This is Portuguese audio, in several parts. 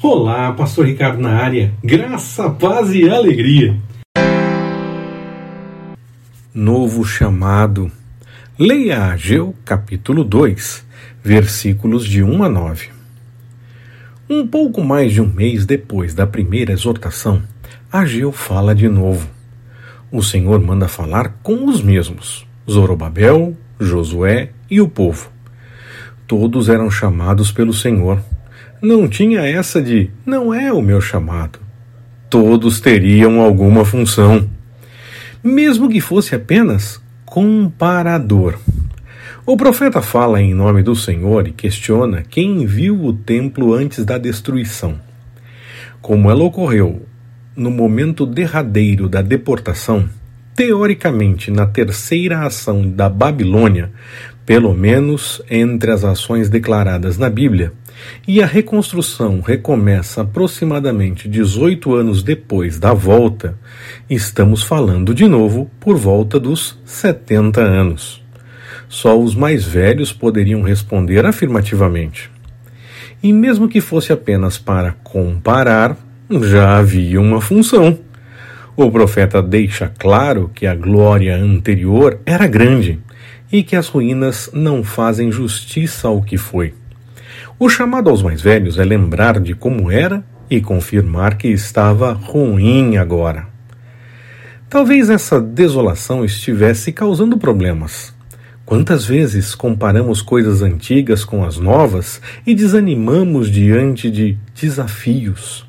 Olá, Pastor Ricardo na área. Graça, paz e alegria. Novo chamado. Leia Ageu, capítulo 2, versículos de 1 a 9. Um pouco mais de um mês depois da primeira exortação, Ageu fala de novo. O Senhor manda falar com os mesmos, Zorobabel, Josué e o povo. Todos eram chamados pelo Senhor não tinha essa de não é o meu chamado. Todos teriam alguma função, mesmo que fosse apenas comparador. O profeta fala em nome do Senhor e questiona quem viu o templo antes da destruição. Como ela ocorreu no momento derradeiro da deportação, teoricamente na terceira ação da Babilônia, pelo menos entre as ações declaradas na Bíblia, e a reconstrução recomeça aproximadamente 18 anos depois da volta, estamos falando de novo por volta dos 70 anos. Só os mais velhos poderiam responder afirmativamente. E mesmo que fosse apenas para comparar, já havia uma função. O profeta deixa claro que a glória anterior era grande e que as ruínas não fazem justiça ao que foi. O chamado aos mais velhos é lembrar de como era e confirmar que estava ruim agora. Talvez essa desolação estivesse causando problemas. Quantas vezes comparamos coisas antigas com as novas e desanimamos diante de desafios?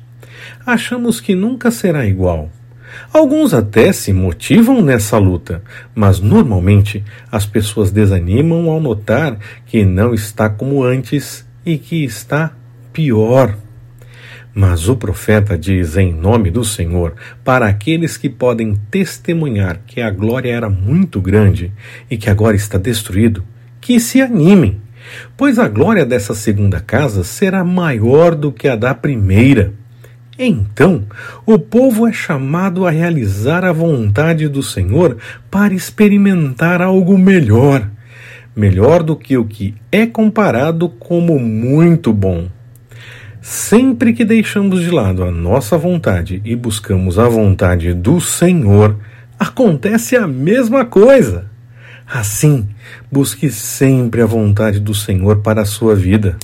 Achamos que nunca será igual. Alguns até se motivam nessa luta, mas normalmente as pessoas desanimam ao notar que não está como antes e que está pior. Mas o profeta diz em nome do Senhor para aqueles que podem testemunhar que a glória era muito grande e que agora está destruído, que se animem, pois a glória dessa segunda casa será maior do que a da primeira. Então, o povo é chamado a realizar a vontade do Senhor para experimentar algo melhor melhor do que o que é comparado como muito bom. Sempre que deixamos de lado a nossa vontade e buscamos a vontade do Senhor, acontece a mesma coisa. Assim, busque sempre a vontade do Senhor para a sua vida.